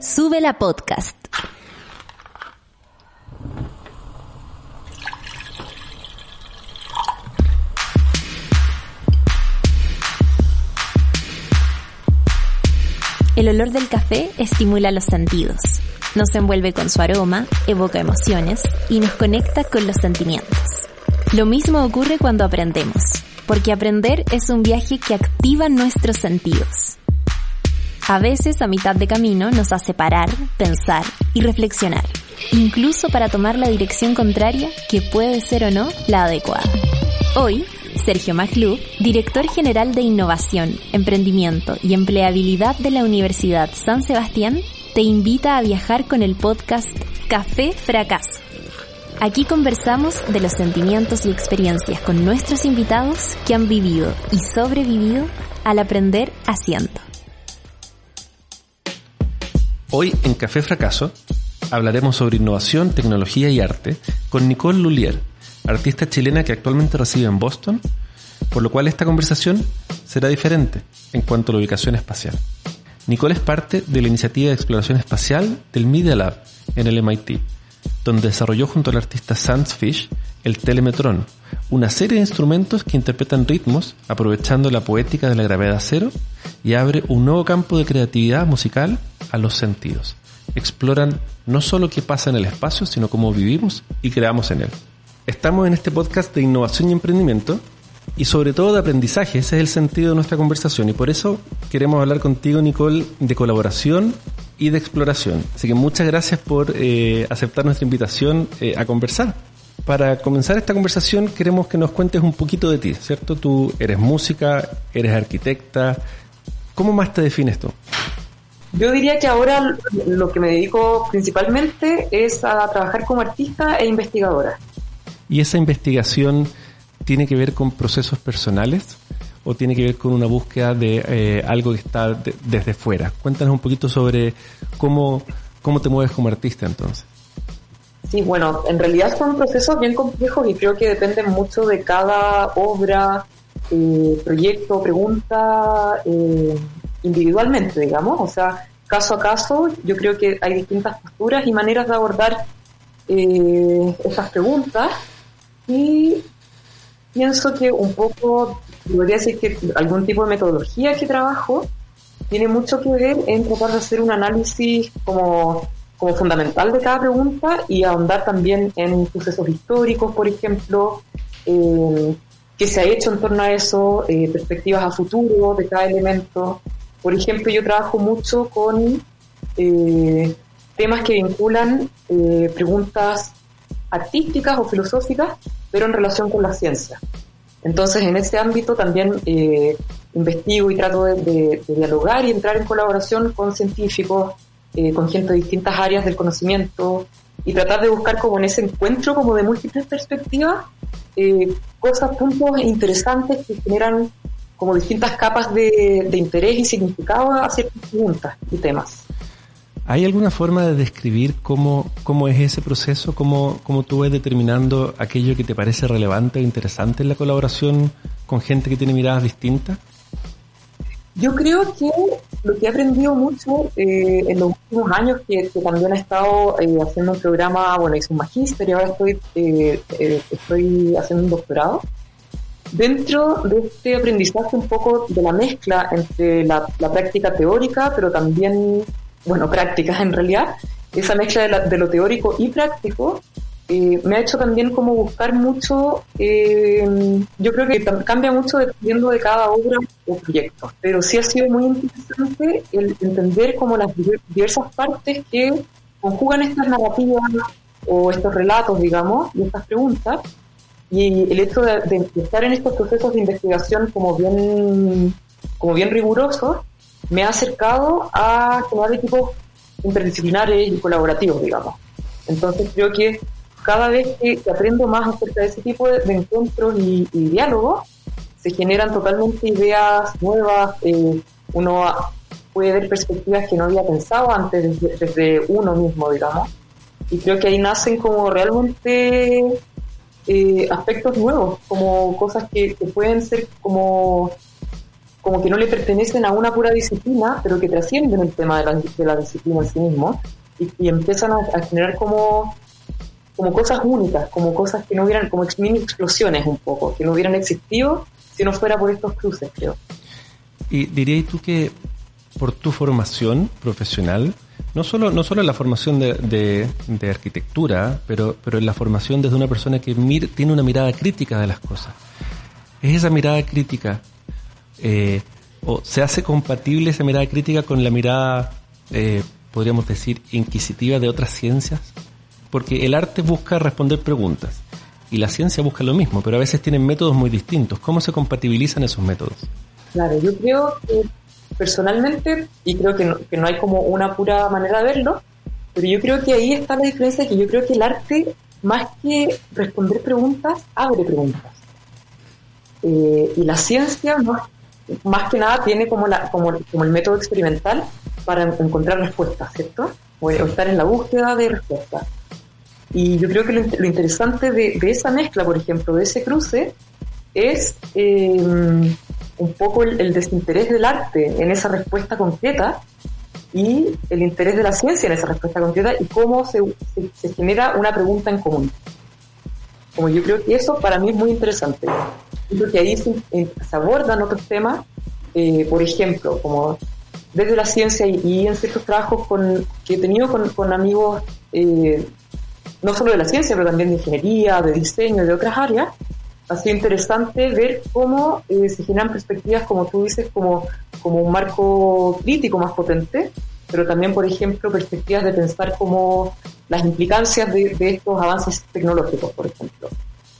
Sube la podcast. El olor del café estimula los sentidos, nos envuelve con su aroma, evoca emociones y nos conecta con los sentimientos. Lo mismo ocurre cuando aprendemos, porque aprender es un viaje que activa nuestros sentidos. A veces a mitad de camino nos hace parar, pensar y reflexionar, incluso para tomar la dirección contraria que puede ser o no la adecuada. Hoy, Sergio Maglú, director general de Innovación, Emprendimiento y Empleabilidad de la Universidad San Sebastián, te invita a viajar con el podcast Café Fracaso. Aquí conversamos de los sentimientos y experiencias con nuestros invitados que han vivido y sobrevivido al aprender haciendo. Hoy en Café Fracaso hablaremos sobre innovación, tecnología y arte con Nicole Lulier, artista chilena que actualmente reside en Boston, por lo cual esta conversación será diferente en cuanto a la ubicación espacial. Nicole es parte de la iniciativa de exploración espacial del Media Lab en el MIT, donde desarrolló junto al artista Sans Fish el Telemetron, una serie de instrumentos que interpretan ritmos aprovechando la poética de la gravedad cero y abre un nuevo campo de creatividad musical a los sentidos. Exploran no solo qué pasa en el espacio, sino cómo vivimos y creamos en él. Estamos en este podcast de innovación y emprendimiento y sobre todo de aprendizaje. Ese es el sentido de nuestra conversación y por eso queremos hablar contigo, Nicole, de colaboración y de exploración. Así que muchas gracias por eh, aceptar nuestra invitación eh, a conversar. Para comenzar esta conversación queremos que nos cuentes un poquito de ti, ¿cierto? Tú eres música, eres arquitecta. ¿Cómo más te defines tú? Yo diría que ahora lo que me dedico principalmente es a trabajar como artista e investigadora. ¿Y esa investigación tiene que ver con procesos personales o tiene que ver con una búsqueda de eh, algo que está desde fuera? Cuéntanos un poquito sobre cómo, cómo te mueves como artista entonces. Sí, bueno, en realidad son procesos bien complejos y creo que dependen mucho de cada obra, eh, proyecto, pregunta eh, individualmente, digamos. O sea, caso a caso, yo creo que hay distintas posturas y maneras de abordar eh, esas preguntas y pienso que un poco, podría decir que algún tipo de metodología que trabajo tiene mucho que ver en tratar de hacer un análisis como como fundamental de cada pregunta y ahondar también en sucesos históricos, por ejemplo, eh, qué se ha hecho en torno a eso, eh, perspectivas a futuro de cada elemento. Por ejemplo, yo trabajo mucho con eh, temas que vinculan preguntas artísticas o filosóficas, pero en relación con la ciencia. Entonces, en ese ámbito también investigo y trato de dialogar y entrar en colaboración con científicos, eh, con gente de distintas áreas del conocimiento y tratar de buscar como en ese encuentro como de múltiples perspectivas eh, cosas, puntos interesantes que generan como distintas capas de, interés y significado a ciertas preguntas y temas. ¿Hay alguna forma de describir cómo, cómo es ese proceso? ¿Cómo, ¿Cómo tú ves determinando aquello que te parece relevante e interesante en la colaboración con gente que tiene miradas distintas? Yo creo que lo que he aprendido mucho eh, en los últimos años, que, también he estado eh, haciendo un programa, bueno, hice un magíster y ahora estoy, eh, estoy haciendo un doctorado. Dentro de este aprendizaje un poco de la mezcla entre la, práctica teórica, pero también, bueno, prácticas en realidad, esa mezcla de, de lo teórico y práctico, eh, me ha hecho también como buscar mucho, eh, yo creo que cambia mucho dependiendo de cada obra o proyecto, pero sí ha sido muy interesante el entender como las diversas partes que conjugan estas narrativas o estos relatos, digamos, y estas preguntas, y el hecho de, estar en estos procesos de investigación como bien, como bien rigurosos, me ha acercado a crear equipos interdisciplinares y colaborativos, digamos. Entonces creo que cada vez que, aprendo más acerca de ese tipo de, encuentros y, diálogos, se generan totalmente ideas nuevas, eh, uno puede ver perspectivas que no había pensado antes desde, uno mismo, digamos. Y creo que ahí nacen como realmente eh, aspectos nuevos, como cosas que, pueden ser como, como que no le pertenecen a una pura disciplina, pero que trascienden el tema de la, de la disciplina en sí mismo y, empiezan a, generar como, como cosas únicas, como cosas que no hubieran, como mini explosiones un poco, que no hubieran existido si no fuera por estos cruces, creo. Y dirías tú que por tu formación profesional, no solo, no solo en la formación de, arquitectura, pero, pero en la formación desde una persona que tiene una mirada crítica de las cosas. ¿Es esa mirada crítica eh, o se hace compatible esa mirada crítica con la mirada, eh, podríamos decir, inquisitiva de otras ciencias? Porque el arte busca responder preguntas y la ciencia busca lo mismo, pero a veces tienen métodos muy distintos. ¿Cómo se compatibilizan esos métodos? Claro, yo creo que personalmente, y creo que no, que no hay como una pura manera de verlo, pero yo creo que ahí está la diferencia, que yo creo que el arte, más que responder preguntas, abre preguntas. Eh, y la ciencia, más, que nada, tiene como, la, como el método experimental para encontrar respuestas, ¿cierto? O, estar en la búsqueda de respuestas. Y yo creo que lo, interesante de, esa mezcla, por ejemplo, de ese cruce, es eh, un poco el, desinterés del arte en esa respuesta concreta y el interés de la ciencia en esa respuesta concreta y cómo se, genera una pregunta en común. Como yo creo que eso para mí es muy interesante. Yo creo que ahí se, abordan otros temas, eh, por ejemplo, como desde la ciencia y, en ciertos trabajos con, que he tenido con, con amigos, eh, no solo de la ciencia, pero también de ingeniería, de diseño, de otras áreas, ha sido interesante ver cómo eh, se generan perspectivas, como tú dices, como, como un marco crítico más potente, pero también, por ejemplo, perspectivas de pensar como las implicancias de, estos avances tecnológicos, por ejemplo,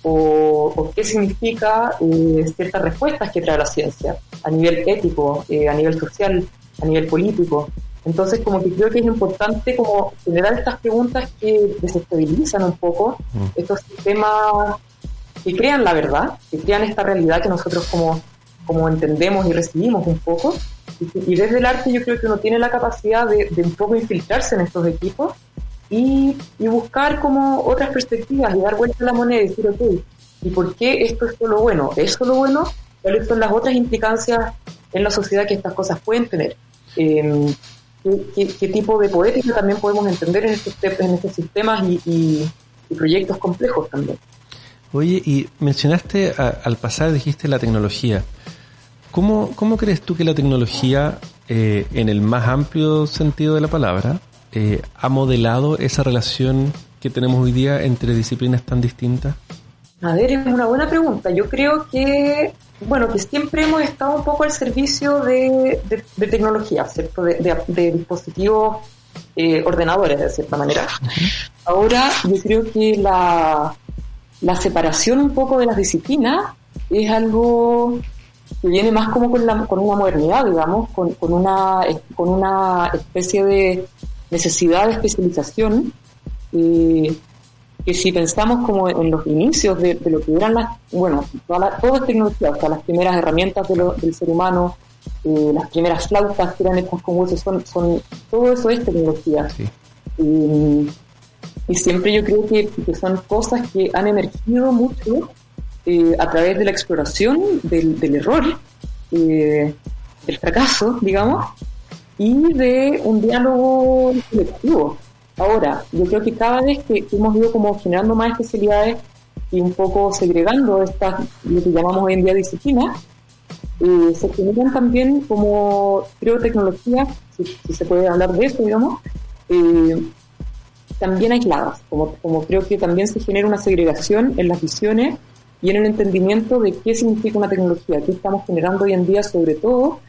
o, qué significa eh, ciertas respuestas que trae la ciencia a nivel ético, eh, a nivel social, a nivel político. Entonces, como que creo que es importante como generar estas preguntas que desestabilizan un poco mm. estos sistemas que crean la verdad, que crean esta realidad que nosotros como, como entendemos y recibimos un poco. Y, desde el arte yo creo que uno tiene la capacidad de, un poco infiltrarse en estos equipos y, buscar como otras perspectivas y dar vuelta a la moneda y decir, ok, ¿y por qué esto es solo bueno? ¿Es solo bueno? ¿Cuáles son las otras implicancias en la sociedad que estas cosas pueden tener? Em, ¿qué, tipo de poética también podemos entender en estos, en estos sistemas y proyectos complejos también? Oye, y mencionaste al pasar, dijiste la tecnología. ¿Cómo, cómo crees tú que la tecnología, eh, en el más amplio sentido de la palabra, eh, ha modelado esa relación que tenemos hoy día entre disciplinas tan distintas? A ver, es una buena pregunta. Yo creo que, bueno, que siempre hemos estado un poco al servicio de, tecnología, ¿cierto? De, dispositivos eh, ordenadores, de cierta manera. Ahora, yo creo que la, la separación un poco de las disciplinas es algo que viene más como con, la, con una modernidad, digamos, con, con, una, con una especie de necesidad de especialización, eh, que si pensamos como en los inicios de, lo que eran las, bueno, toda todo es tecnología, o sea, las primeras herramientas del ser humano, eh, las primeras flautas que eran hechas con huesos, son, son, todo eso es tecnología. Y siempre yo creo que, son cosas que han emergido mucho eh, a través de la exploración del, error, eh, del fracaso, digamos, y de un diálogo colectivo. Ahora, yo creo que cada vez que, hemos ido como generando más especialidades y un poco segregando estas, lo que llamamos hoy en día disciplinas, eh, se generan también como, creo, tecnologías, si, se puede hablar de eso, digamos, eh, también aisladas, como, como creo que también se genera una segregación en las visiones y en el entendimiento de qué significa una tecnología, qué estamos generando hoy en día, sobre todo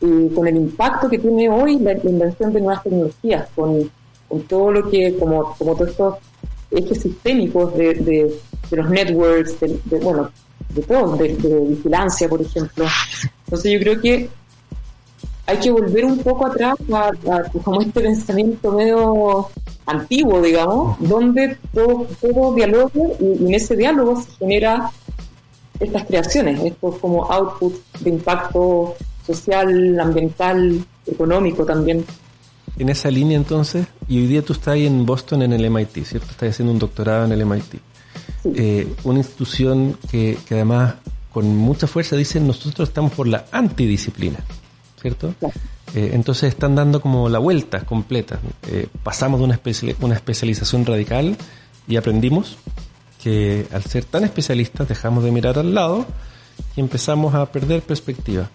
eh, con el impacto que tiene hoy la, invención de nuevas tecnologías, con, con, todo lo que, como, como todos estos ejes sistémicos de, de, los networks, de, bueno, de todo, de, vigilancia, por ejemplo. Entonces yo creo que hay que volver un poco atrás a, como este pensamiento medio antiguo, digamos, donde todo, todo dialoga y, en ese diálogo se genera estas creaciones, estos como output de impacto social, ambiental, económico también. En esa línea entonces, y hoy día tú estás ahí en Boston en el MIT, ¿cierto? Estás haciendo un doctorado en el MIT. Eh, una institución que, que además con mucha fuerza dicen nosotros estamos por la antidisciplina, ¿cierto? Eh, entonces están dando como la vuelta completa. Eh, pasamos de una, una especialización radical y aprendimos que al ser tan especialistas dejamos de mirar al lado y empezamos a perder perspectiva.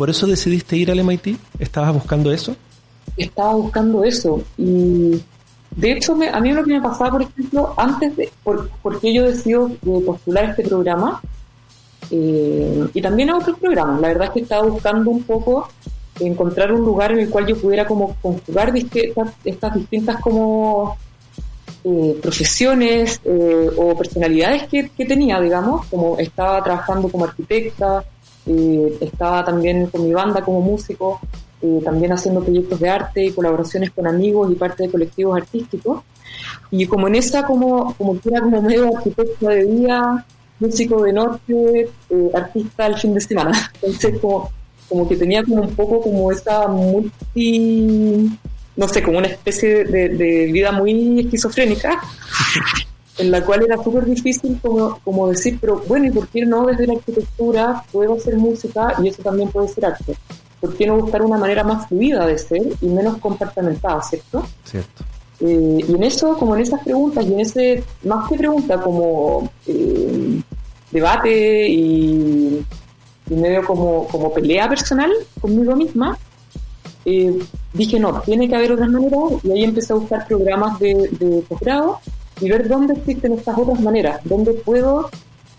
¿Por eso decidiste ir al MIT? ¿Estabas buscando eso? Estaba buscando eso y de hecho, a mí lo que me pasaba, por ejemplo, antes de, por, porque yo decido postular este programa, eh, y también a otros programas, la verdad es que estaba buscando un poco encontrar un lugar en el cual yo pudiera como conjugar estas, estas distintas como eh, profesiones eh, o personalidades que, que, tenía, digamos, como estaba trabajando como arquitecta, estaba también con mi banda como músico, eh, también haciendo proyectos de arte y colaboraciones con amigos y parte de colectivos artísticos. Y como en esa, como, como que era como medio arquitecto de día, músico de noche, eh, artista el fin de semana. Entonces, como, como que tenía como un poco como esa multi, no sé, como una especie de, de vida muy esquizofrénica, en la cual era súper difícil como, como decir, pero bueno, ¿y por qué no desde la arquitectura puedo hacer música y eso también puede ser arte? ¿por qué no buscar una manera más fluida de ser y menos compartamentada, ¿cierto? Cierto. Eh, y en eso, como en esas preguntas, y en ese, más que pregunta, como eh, debate y, medio como, como pelea personal conmigo misma, eh, dije, no, tiene que haber otras maneras, y ahí empecé a buscar programas de, de posgrado y ver dónde existen estas otras maneras, dónde puedo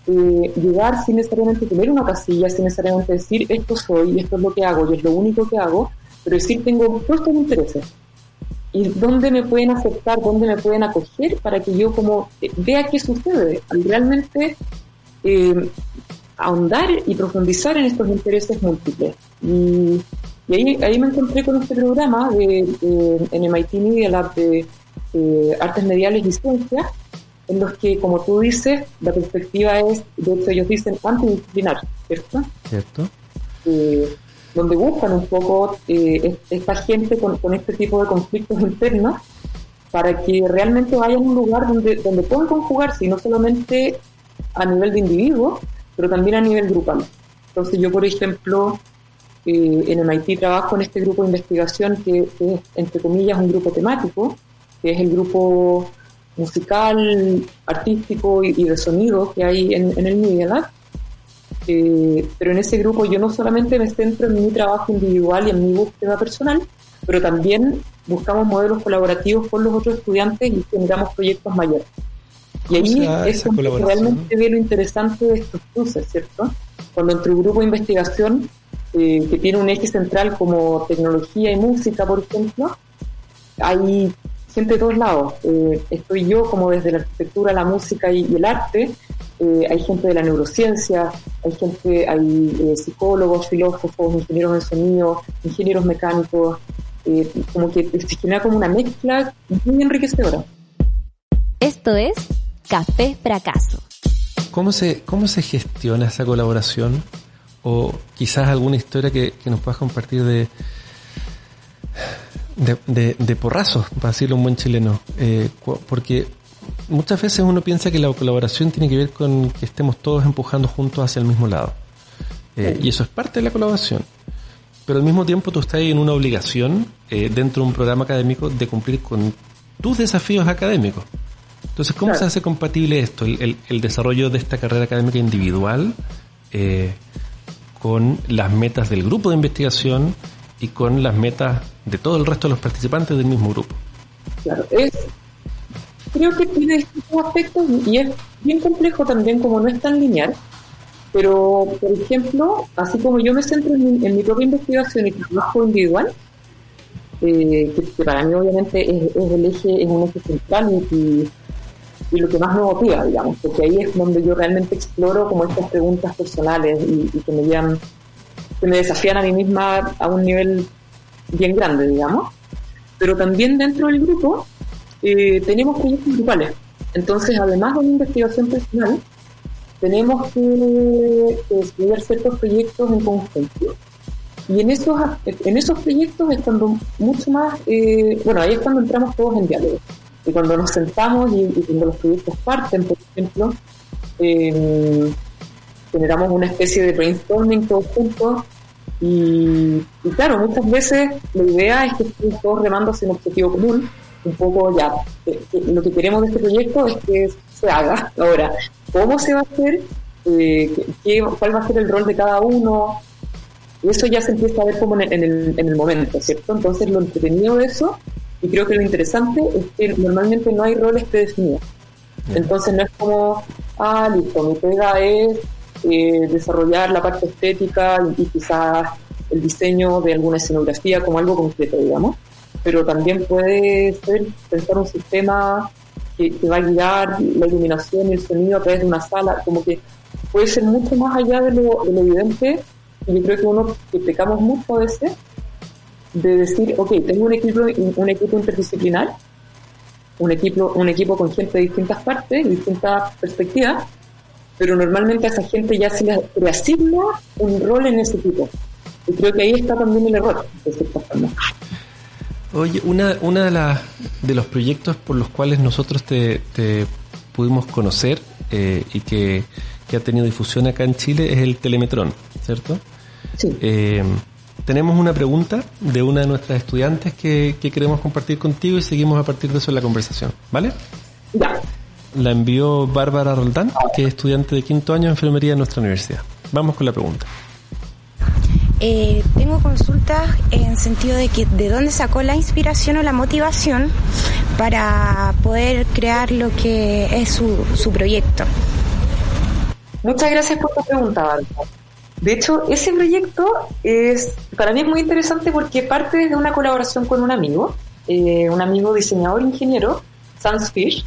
eh, llegar sin necesariamente tener una casilla, sin necesariamente decir esto soy, esto es lo que hago y es lo único que hago, pero decir tengo todos estos intereses y dónde me pueden aceptar, dónde me pueden acoger para que yo como eh, vea qué sucede, al realmente eh, ahondar y profundizar en estos intereses múltiples. Y, ahí, ahí me encontré con este programa de, en MIT Media Lab de Artes Mediales y Ciencias, en los que, como tú dices, la perspectiva es, de hecho ellos dicen antidisciplinar, ¿cierto? Cierto. Eh, donde buscan un poco eh, esta gente con, este tipo de conflictos internos para que realmente vayan a un lugar donde, donde puedan conjugarse, y no solamente a nivel de individuo, pero también a nivel grupal. Entonces yo, por ejemplo, eh, en MIT trabajo en este grupo de investigación que, que, es, entre comillas, un grupo temático, que es el grupo musical, artístico y, de sonido que hay en, el Media Lab. Eh, pero en ese grupo yo no solamente me centro en mi trabajo individual y en mi búsqueda personal, pero también buscamos modelos colaborativos con los otros estudiantes y generamos proyectos mayores. Y ahí es realmente ve lo interesante de estos cruces, ¿cierto? Cuando entre un grupo de investigación eh, que tiene un eje central como tecnología y música, por ejemplo, hay gente de todos lados. Eh, estoy yo como desde la arquitectura, la música y, el arte. Eh, hay gente de la neurociencia, hay gente, hay eh, psicólogos, filósofos, ingenieros de sonido, ingenieros mecánicos, como que se genera como una mezcla muy enriquecedora. Esto es Café Fracaso. ¿Cómo se, cómo se gestiona esa colaboración? O quizás alguna historia que, que nos puedas compartir de, de, de, porrazos, para decirlo un buen chileno, eh, porque muchas veces uno piensa que la colaboración tiene que ver con que estemos todos empujando juntos hacia el mismo lado. Eh, y eso es parte de la colaboración. Pero al mismo tiempo tú estás en una obligación eh, dentro de un programa académico de cumplir con tus desafíos académicos. Entonces, ¿cómo se hace compatible esto, el, el, desarrollo de esta carrera académica individual con las metas del grupo de investigación y con las metas de todo el resto de los participantes del mismo grupo. Claro, es, creo que tiene distintos aspectos y es bien complejo también como no es tan lineal, pero por ejemplo, así como yo me centro en mi, propia investigación y trabajo individual, eh, que, para mí obviamente es, el eje, es un eje central y, y, lo que más me motiva, digamos, porque ahí es donde yo realmente exploro como estas preguntas personales y, y que me llevan que me desafían a mí misma a un nivel bien grande, digamos. Pero también dentro del grupo eh, tenemos proyectos grupales. Entonces, además de una investigación personal, tenemos que, estudiar ciertos proyectos en conjunto. Y en esos, en esos proyectos es cuando mucho más, eh, bueno, ahí es cuando entramos todos en diálogo. Y cuando nos sentamos y, cuando los proyectos parten, por ejemplo, eh, generamos una especie de brainstorming todos juntos y, claro, muchas veces la idea es que estemos todos remando hacia un objetivo común, un poco ya, lo que queremos de este proyecto es que se haga. Ahora, ¿cómo se va a hacer? Eh, qué, ¿Cuál va a ser el rol de cada uno? Y eso ya se empieza a ver como en el, en el momento, ¿cierto? Entonces lo entretenido de eso, y creo que lo interesante, es que normalmente no hay roles predefinidos. Entonces no es como, ah, listo, mi pega es eh, desarrollar la parte estética y, quizás el diseño de alguna escenografía como algo concreto, digamos. Pero también puede ser pensar un sistema que, va a guiar la iluminación y el sonido a través de una sala, como que puede ser mucho más allá de lo, evidente. Y yo creo que uno que pecamos mucho a veces de decir, ok, tengo un equipo, un equipo interdisciplinar, un equipo, un equipo con gente de distintas partes, distintas perspectivas, pero normalmente a esa gente ya se le, asigna un rol en ese equipo. Y creo que ahí está también el error, de cierta forma. Oye, una, una de, las de los proyectos por los cuales nosotros te, pudimos conocer eh, y que, ha tenido difusión acá en Chile es el Telemetrón, ¿cierto? Sí. Eh, tenemos una pregunta de una de nuestras estudiantes que, que queremos compartir contigo y seguimos a partir de eso en la conversación, ¿vale? Ya la envió Bárbara Roldán, que es estudiante de quinto año de enfermería en nuestra universidad. Vamos con la pregunta. Eh, tengo consultas en sentido de que de dónde sacó la inspiración o la motivación para poder crear lo que es su, su proyecto. Muchas gracias por tu pregunta, Bárbara. De hecho, ese proyecto es para mí es muy interesante porque parte de una colaboración con un amigo, eh, un amigo diseñador ingeniero, Sans Fish,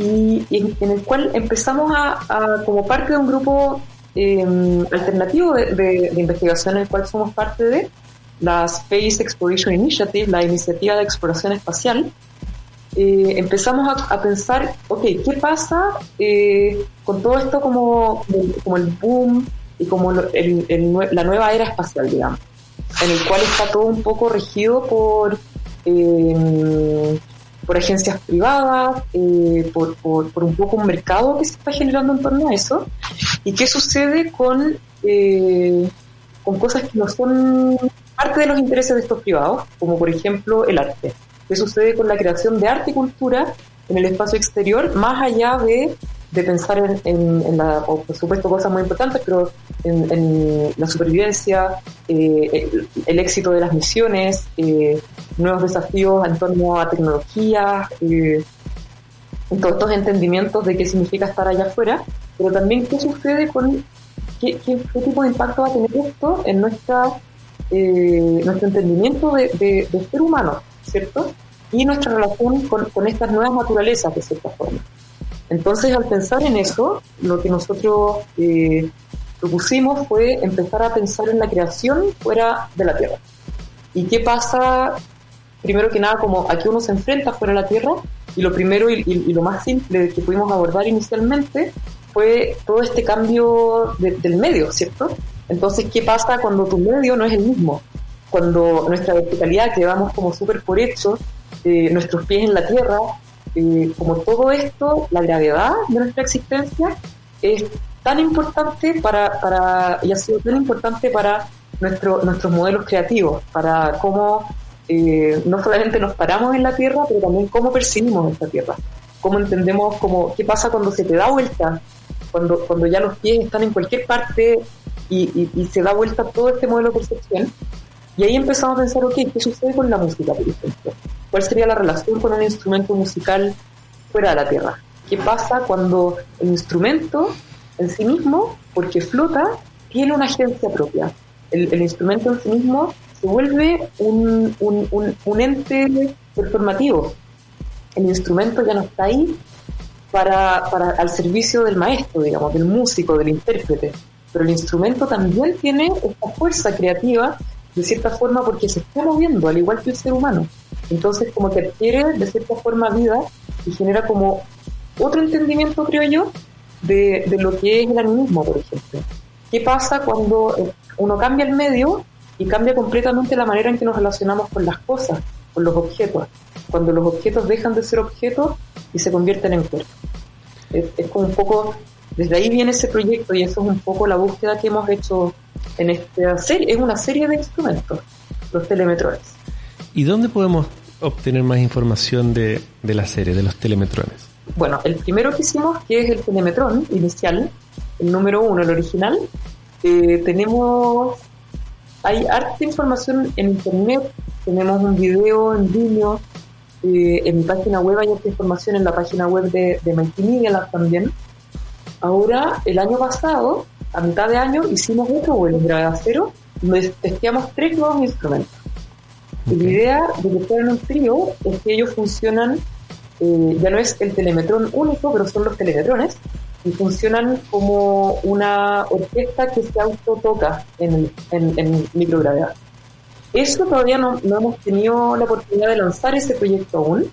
y, en, el cual empezamos a, como parte de un grupo em, alternativo de, investigación en el cual somos parte de la Space Exploration Initiative, la iniciativa de exploración espacial, eh, empezamos a, pensar, ok, ¿qué pasa eh, con todo esto como, como el boom y como la nueva era espacial, digamos, en el cual está todo un poco regido por eh, por agencias privadas, eh, por, por, un poco un mercado que se está generando en torno a eso. ¿Y qué sucede con, eh, con cosas que no son parte de los intereses de estos privados, como por ejemplo el arte? ¿Qué sucede con la creación de arte y cultura en el espacio exterior, más allá de de pensar en, la, por supuesto, cosas muy importantes, pero en, la supervivencia, eh, el, éxito de las misiones, eh, nuevos desafíos en torno a tecnología, eh, todos estos entendimientos de qué significa estar allá afuera, pero también qué sucede con qué, tipo de impacto va a tener esto en nuestra eh, nuestro entendimiento de, ser humano, ¿cierto? Y nuestra relación con, con estas nuevas naturalezas, de cierta forma. Entonces, al pensar en eso, lo que nosotros eh, propusimos fue empezar a pensar en la creación fuera de la Tierra. ¿Y qué pasa? Primero que nada, como aquí uno se enfrenta fuera de la Tierra, y lo primero y, lo más simple que pudimos abordar inicialmente fue todo este cambio del medio, ¿cierto? Entonces, ¿qué pasa cuando tu medio no es el mismo? Cuando nuestra verticalidad, que vamos como súper por hecho, eh, nuestros pies en la tierra, eh, como todo esto, la gravedad de nuestra existencia es tan importante para, para y ha sido tan importante para nuestro, nuestros modelos creativos, para cómo eh, no solamente nos paramos en la Tierra, pero también cómo percibimos esta Tierra, cómo entendemos cómo, qué pasa cuando se te da vuelta, cuando, cuando ya los pies están en cualquier parte y, y, se da vuelta todo este modelo de percepción. Y ahí empezamos a pensar, ok, ¿qué sucede con la música, por ejemplo? ¿Cuál sería la relación con un instrumento musical fuera de la Tierra? ¿Qué pasa cuando el instrumento en sí mismo, porque flota, tiene una agencia propia? El, instrumento en sí mismo se vuelve un, un, ente performativo. El instrumento ya no está ahí para, para, al servicio del maestro, digamos, del músico, del intérprete, pero el instrumento también tiene esta fuerza creativa de cierta forma porque se está moviendo, al igual que el ser humano. Entonces como que adquiere de cierta forma vida y genera como otro entendimiento, creo yo, de, de lo que es el animismo, por ejemplo. ¿Qué pasa cuando eh, uno cambia el medio y cambia completamente la manera en que nos relacionamos con las cosas, con los objetos? Cuando los objetos dejan de ser objetos y se convierten en cuerpos. Es, es como un poco, desde ahí viene ese proyecto y eso es un poco la búsqueda que hemos hecho en esta serie. Es una serie de instrumentos, los telemetrones. ¿Y dónde podemos obtener más información de, de la serie, de los telemetrones? Bueno, el primero que hicimos, que es el telemetrón inicial, el número uno, el original, eh, tenemos, hay harta información en internet, tenemos un video en Vimeo, eh, en mi página web hay harta información en la página web de, de Media Lab también. Ahora, el año pasado, a mitad de año, hicimos otro vuelo en grado cero, donde testeamos tres nuevos instrumentos. Y la idea de que fueran un trío es que ellos funcionan, eh, ya no es el telemetrón único, pero son los telemetrones, y funcionan como una orquesta que se autotoca en, en, en microgravedad. Eso todavía no, no, hemos tenido la oportunidad de lanzar ese proyecto aún.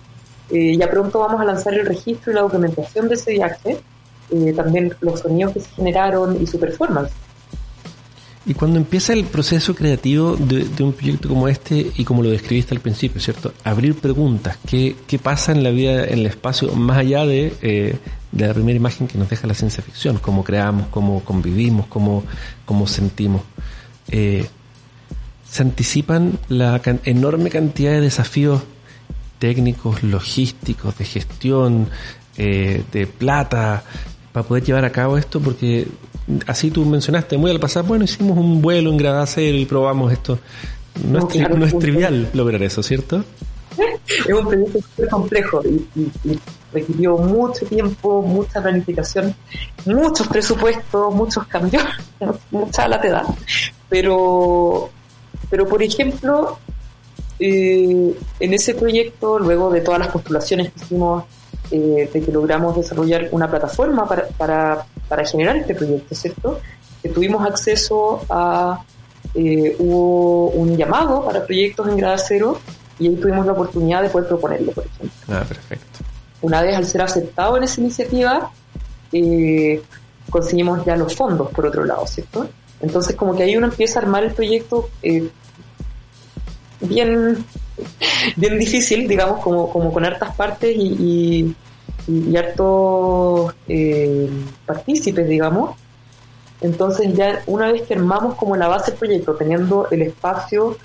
Eh, ya pronto vamos a lanzar el registro y la documentación de ese viaje, eh, también los sonidos que se generaron y su performance. Y cuando empieza el proceso creativo de, de, un proyecto como este, y como lo describiste al principio, ¿cierto? Abrir preguntas, ¿qué, qué pasa en la vida, en el espacio, más allá de, eh, de la primera imagen que nos deja la ciencia ficción? Cómo creamos, cómo convivimos, cómo, cómo sentimos. Eh, se anticipan la can enorme cantidad de desafíos técnicos, logísticos, de gestión, eh, de plata, para poder llevar a cabo esto, porque así tú mencionaste, muy al pasar, bueno, hicimos un vuelo en grada cero y probamos esto. No, no, es, claro, no es, trivial lograr eso, ¿cierto? Es un proyecto súper complejo y, requirió mucho tiempo, mucha planificación, muchos presupuestos, muchos cambios, mucha la te da. Pero, pero por ejemplo, eh, en ese proyecto, luego de todas las postulaciones que hicimos, eh, de que logramos desarrollar una plataforma para, para, generar este proyecto, ¿cierto? Que tuvimos acceso a, eh, hubo un llamado para proyectos en grado cero y ahí tuvimos la oportunidad de poder proponerlo, por ejemplo. Ah, perfecto. Una vez al ser aceptado en esa iniciativa, eh, conseguimos ya los fondos, por otro lado, ¿cierto? Entonces, como que ahí uno empieza a armar el proyecto eh, bien, bien difícil, digamos, como, como con hartas partes y, y, y hartos eh, partícipes, digamos. Entonces, ya una vez que armamos como la base del proyecto, teniendo el espacio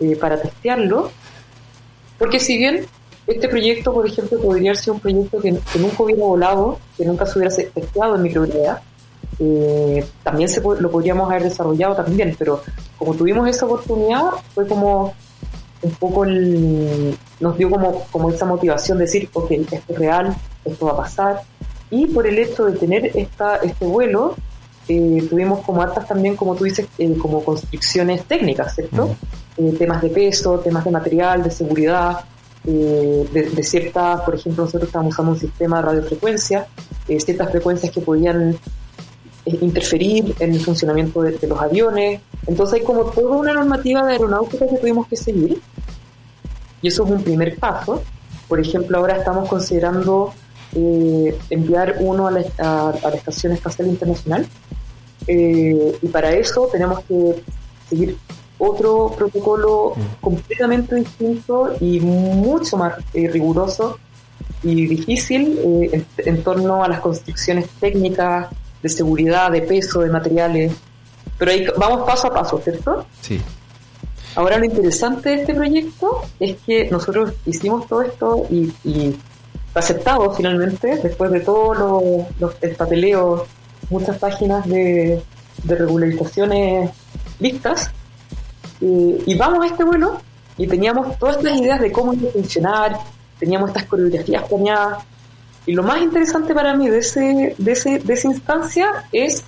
eh, para testearlo, porque si bien este proyecto, por ejemplo, podría ser un proyecto que, nunca hubiera volado, que nunca se hubiera testeado en microgravedad, eh, también se, lo podríamos haber desarrollado también, pero como tuvimos esa oportunidad, fue como un poco el, nos dio como, como esa motivación de decir, ok, esto es real, esto va a pasar, y por el hecho de tener esta, este vuelo, eh, tuvimos como hartas también, como tú dices, eh, como constricciones técnicas, ¿cierto? Uh -huh. temas de peso, temas de material, de seguridad, de, de ciertas, por ejemplo, nosotros estábamos usando un sistema de radiofrecuencia, ciertas frecuencias que podían interferir en el funcionamiento de, de, los aviones. Entonces hay como toda una normativa de aeronáutica que tuvimos que seguir. Y eso es un primer paso. Por ejemplo, ahora estamos considerando eh, enviar uno a la, a, a la, Estación Espacial Internacional. Eh, y para eso tenemos que seguir otro protocolo mm. completamente distinto y mucho más eh, riguroso y difícil en, en torno a las constricciones técnicas, de seguridad, de peso, de materiales. Pero ahí vamos paso a paso, ¿cierto? Sí. Ahora lo interesante de este proyecto es que nosotros hicimos todo esto y, y aceptado finalmente, después de todo lo, lo, el papeleo, muchas páginas de, regularizaciones listas, y, vamos a este vuelo y teníamos todas estas ideas de cómo iba a funcionar, teníamos estas coreografías planeadas, y lo más interesante para mí de, ese, de, ese, de esa instancia es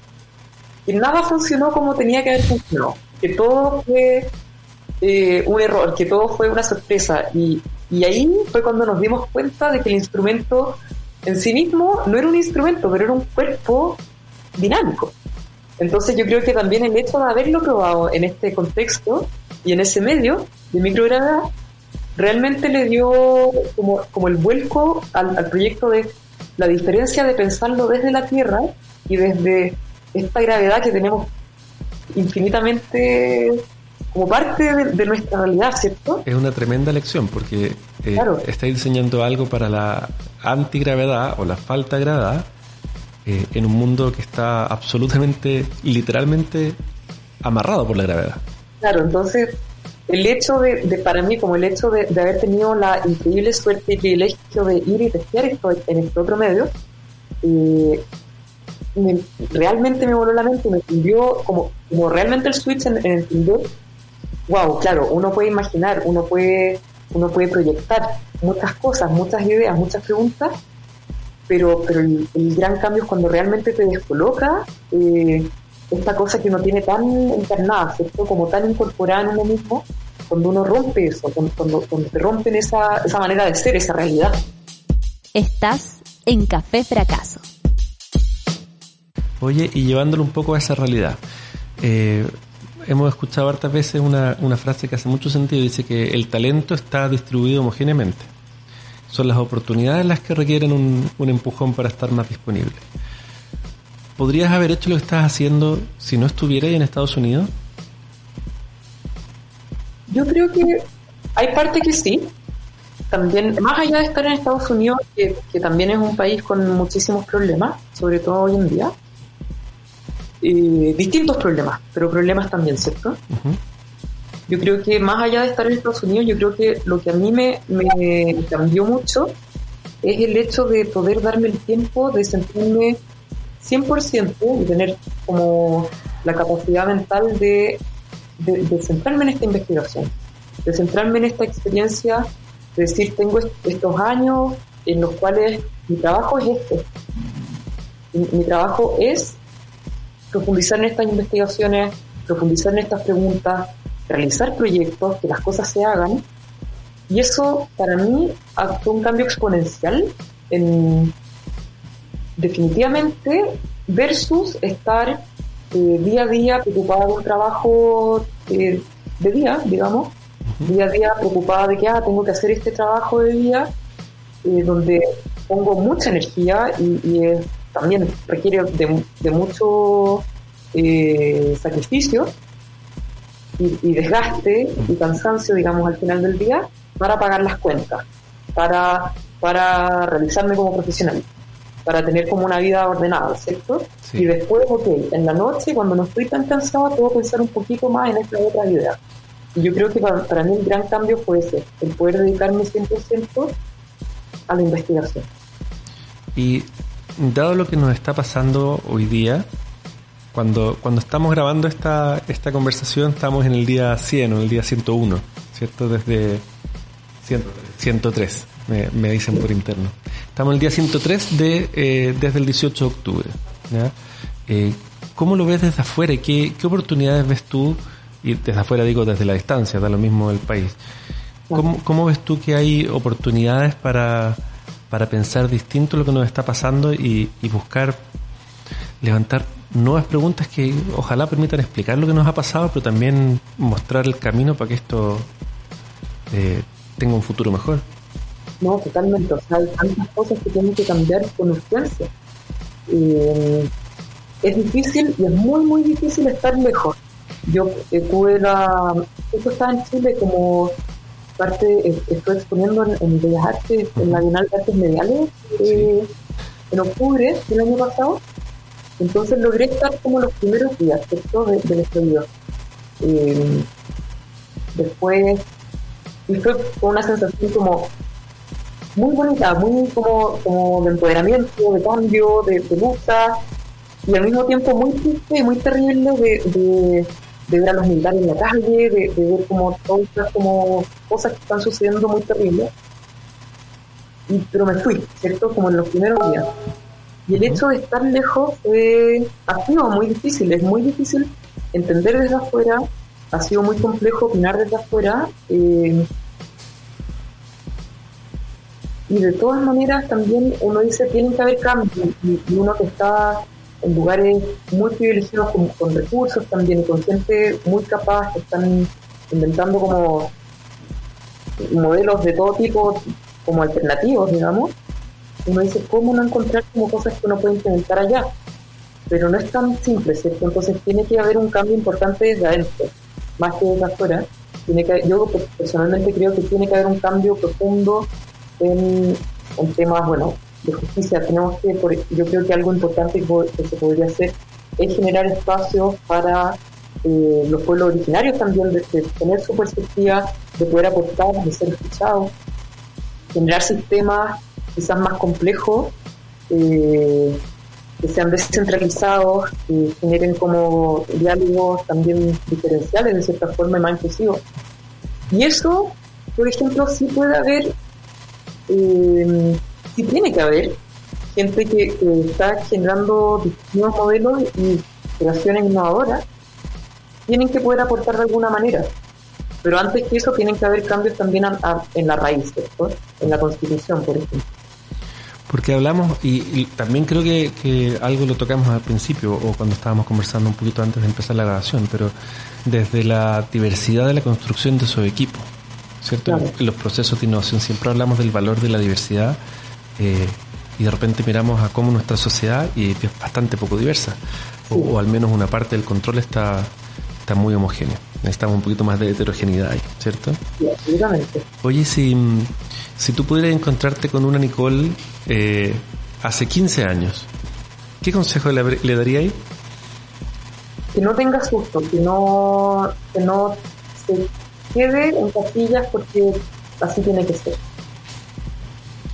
que nada funcionó como tenía que haber funcionado, que todo fue eh, un error, que todo fue una sorpresa. Y, y ahí fue cuando nos dimos cuenta de que el instrumento en sí mismo no era un instrumento, pero era un cuerpo dinámico. Entonces yo creo que también el hecho de haberlo probado en este contexto y en ese medio de microgravedad realmente le dio como, como el vuelco al, al proyecto de la diferencia de pensarlo desde la Tierra y desde esta gravedad que tenemos infinitamente como parte de, nuestra realidad, ¿cierto? Es una tremenda lección porque eh, estáis diseñando algo para la antigravedad o la falta de gravedad eh, en un mundo que está absolutamente, literalmente amarrado por la gravedad. Claro, entonces el hecho de, para mí, como el hecho de, haber tenido la increíble suerte y privilegio de ir y testear esto en este otro medio, eh, realmente me voló la mente, me cambió como, como realmente el switch en, el Tinder. Wow, claro, uno puede imaginar, uno puede, uno puede proyectar muchas cosas, muchas ideas, muchas preguntas, pero, pero el, gran cambio es cuando realmente te descoloca eh, esta cosa que uno tiene tan encarnada, ¿cierto? Como tan incorporada en uno mismo, cuando uno rompe eso, cuando, cuando, cuando te rompen esa, esa manera de ser, esa realidad. Estás en Café Fracaso Oye, y llevándolo un poco a esa realidad. Eh, hemos escuchado hartas veces una, una frase que hace mucho sentido, dice que el talento está distribuido homogéneamente. Son las oportunidades las que requieren un, un empujón para estar más disponible. ¿Podrías haber hecho lo que estás haciendo si no estuvieras en Estados Unidos? Yo creo que hay parte que sí. También, más allá de estar en Estados Unidos, que, que también es un país con muchísimos problemas, sobre todo hoy en día, eh, distintos problemas, pero problemas también, ¿cierto? Yo creo que más allá de estar en Estados Unidos, yo creo que lo que a mí me, cambió mucho es el hecho de poder darme el tiempo de sentirme 100% y tener como la capacidad mental de, de, centrarme en esta investigación, de centrarme en esta experiencia, de decir, tengo estos años en los cuales mi trabajo es este. mi trabajo es profundizar en estas investigaciones, profundizar en estas preguntas, realizar proyectos, que las cosas se hagan. Y eso para mí actuó un cambio exponencial en definitivamente versus estar eh, día a día preocupada de un trabajo eh, de día, digamos, día a día preocupada de que ah, tengo que hacer este trabajo de día, eh, donde pongo mucha energía y, y también requiere de, mucho eh, sacrificio y, desgaste y cansancio, digamos, al final del día para pagar las cuentas, para, para realizarme como profesional, para tener como una vida ordenada, ¿cierto? Y después, ok, en la noche, cuando no estoy tan cansado, puedo pensar un poquito más en esta otra idea. Y yo creo que para, para mí el gran cambio fue ese, el poder dedicarme 100% a la investigación. Y dado lo que nos está pasando hoy día, cuando, cuando estamos grabando esta, esta conversación estamos en el día 100 o el día 101, ¿cierto? Desde 103, me, me dicen por interno. Estamos en el día 103 de, eh, desde el 18 de octubre. Eh, ¿Cómo lo ves desde afuera? ¿Qué, ¿Qué oportunidades ves tú? Y desde afuera digo desde la distancia, da lo mismo del país. ¿Cómo, ¿Cómo ves tú que hay oportunidades para para pensar distinto lo que nos está pasando y, buscar levantar nuevas preguntas que ojalá permitan explicar lo que nos ha pasado, pero también mostrar el camino para que esto eh, tenga un futuro mejor. No, totalmente. O sea, hay tantas cosas que tienen que cambiar con urgencia. Eh, es difícil y es muy, muy difícil estar lejos. Yo eh, tuve la... Esto estaba en Chile como parte, estoy exponiendo en, Bellas Artes, en la Bienal de Artes Mediales, eh, en octubre del año pasado. Entonces logré estar como los primeros días, ¿cierto? De, del estudio. Eh, después, y fue una sensación como muy bonita, muy como, como de empoderamiento, de cambio, de, lucha, y al mismo tiempo muy triste y muy terrible de de ver a los militares en la calle, de, ver como todas estas como cosas que están sucediendo muy terribles. Y, pero me fui, ¿cierto? Como en los primeros días. Y el hecho de estar lejos fue, ha sido muy difícil, es muy difícil entender desde afuera, ha sido muy complejo opinar desde afuera. Eh, y de todas maneras también uno dice tiene que haber cambio y, uno que está en lugares muy privilegiados con, recursos también con gente muy capaz que están inventando como modelos de todo tipo como alternativos, digamos. Uno dice, ¿cómo no encontrar como cosas que uno puede implementar allá? Pero no es tan simple, ¿cierto? Entonces tiene que haber un cambio importante desde adentro, más que desde afuera. Tiene que, yo personalmente creo que tiene que haber un cambio profundo en, temas, bueno, de justicia. Tenemos que, yo creo que algo importante que, se podría hacer es generar espacios para eh, los pueblos originarios también, de, tener su perspectiva, de poder aportar, de ser escuchados, generar sistemas quizás más complejos, eh, que sean descentralizados, que generen como diálogos también diferenciales de cierta forma más inclusivos. Y eso, por ejemplo, sí puede haber eh, sí tiene que haber gente que, está generando nuevos modelos y creaciones innovadoras, tienen que poder aportar de alguna manera. Pero antes que eso tienen que haber cambios también en la raíz, en la constitución, por ejemplo. Porque hablamos, y, también creo que, algo lo tocamos al principio, o cuando estábamos conversando un poquito antes de empezar la grabación, pero desde la diversidad de la construcción de su equipo, ¿cierto? En los procesos de innovación siempre hablamos del valor de la diversidad eh, y de repente miramos a cómo nuestra sociedad y es bastante poco diversa, o, al menos una parte del control está, está muy homogénea. Necesitamos un poquito más de heterogeneidad ahí, ¿cierto? Sí, absolutamente. Oye, si, si tú pudieras encontrarte con una Nicole eh, hace 15 años, ¿qué consejo le, le daría ahí? Que no tenga susto, que no, que no se quede en casillas porque así tiene que ser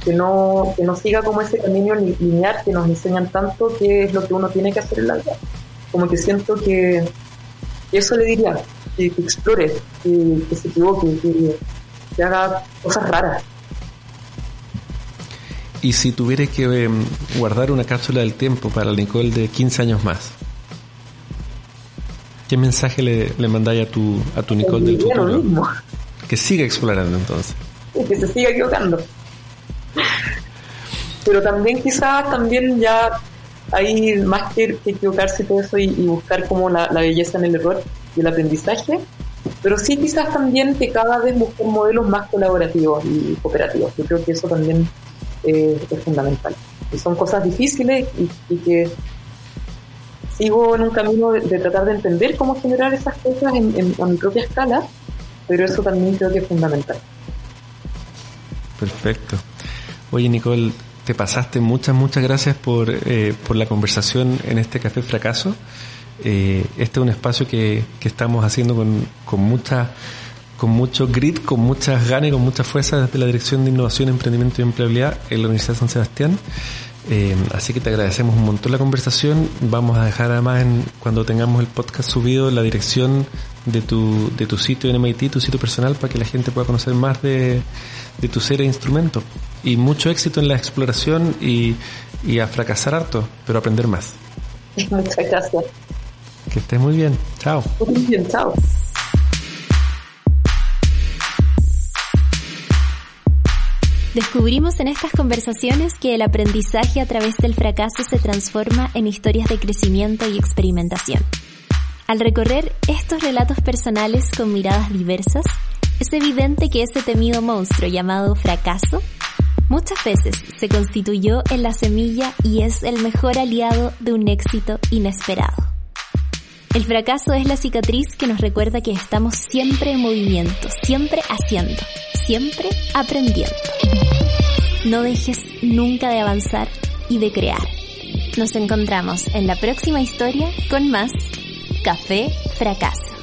que no, que no siga como ese camino lineal que nos enseñan tanto que es lo que uno tiene que hacer en la vida. Como que siento que eso le diría, que, explore, que, se equivoque, que, haga cosas raras. Y si tuviera que em, guardar una cápsula del tiempo para Nicole de 15 años más, ¿qué mensaje le, le mandáis a tu, a tu Nicole del futuro? Que siga explorando entonces. que se siga equivocando pero también quizás también ya hay más que, equivocarse y todo eso y, buscar como la, belleza en el error y el aprendizaje, pero sí quizás también que cada vez busquen modelos más colaborativos y cooperativos. Yo creo que eso también eh, es fundamental. Y son cosas difíciles y, que sigo en un camino de, tratar de entender cómo generar esas cosas en, mi propia escala, pero eso también creo que es fundamental. Perfecto. Oye, Nicole, te pasaste. Muchas, muchas gracias por, eh, por la conversación en este Café Fracaso. Eh, este es un espacio que, que estamos haciendo con, con mucha con mucho grit, con muchas ganas y con mucha fuerza desde la Dirección de Innovación, Emprendimiento y Empleabilidad en la Universidad de San Sebastián. Eh, así que te agradecemos un montón la conversación. Vamos a dejar además en, cuando tengamos el podcast subido la dirección de tu, de tu sitio en MIT, tu sitio personal, para que la gente pueda conocer más de, de tu serie de instrumentos. Y mucho éxito en la exploración y, y a fracasar harto, pero aprender más. Muchas gracias. Que estés muy bien. Chao. Muy bien, chao. Descubrimos en estas conversaciones que el aprendizaje a través del fracaso se transforma en historias de crecimiento y experimentación. Al recorrer estos relatos personales con miradas diversas, es evidente que ese temido monstruo llamado fracaso muchas veces se constituyó en la semilla y es el mejor aliado de un éxito inesperado. El fracaso es la cicatriz que nos recuerda que estamos siempre en movimiento, siempre haciendo, siempre aprendiendo. No dejes nunca de avanzar y de crear. Nos encontramos en la próxima historia con más Café Fracaso.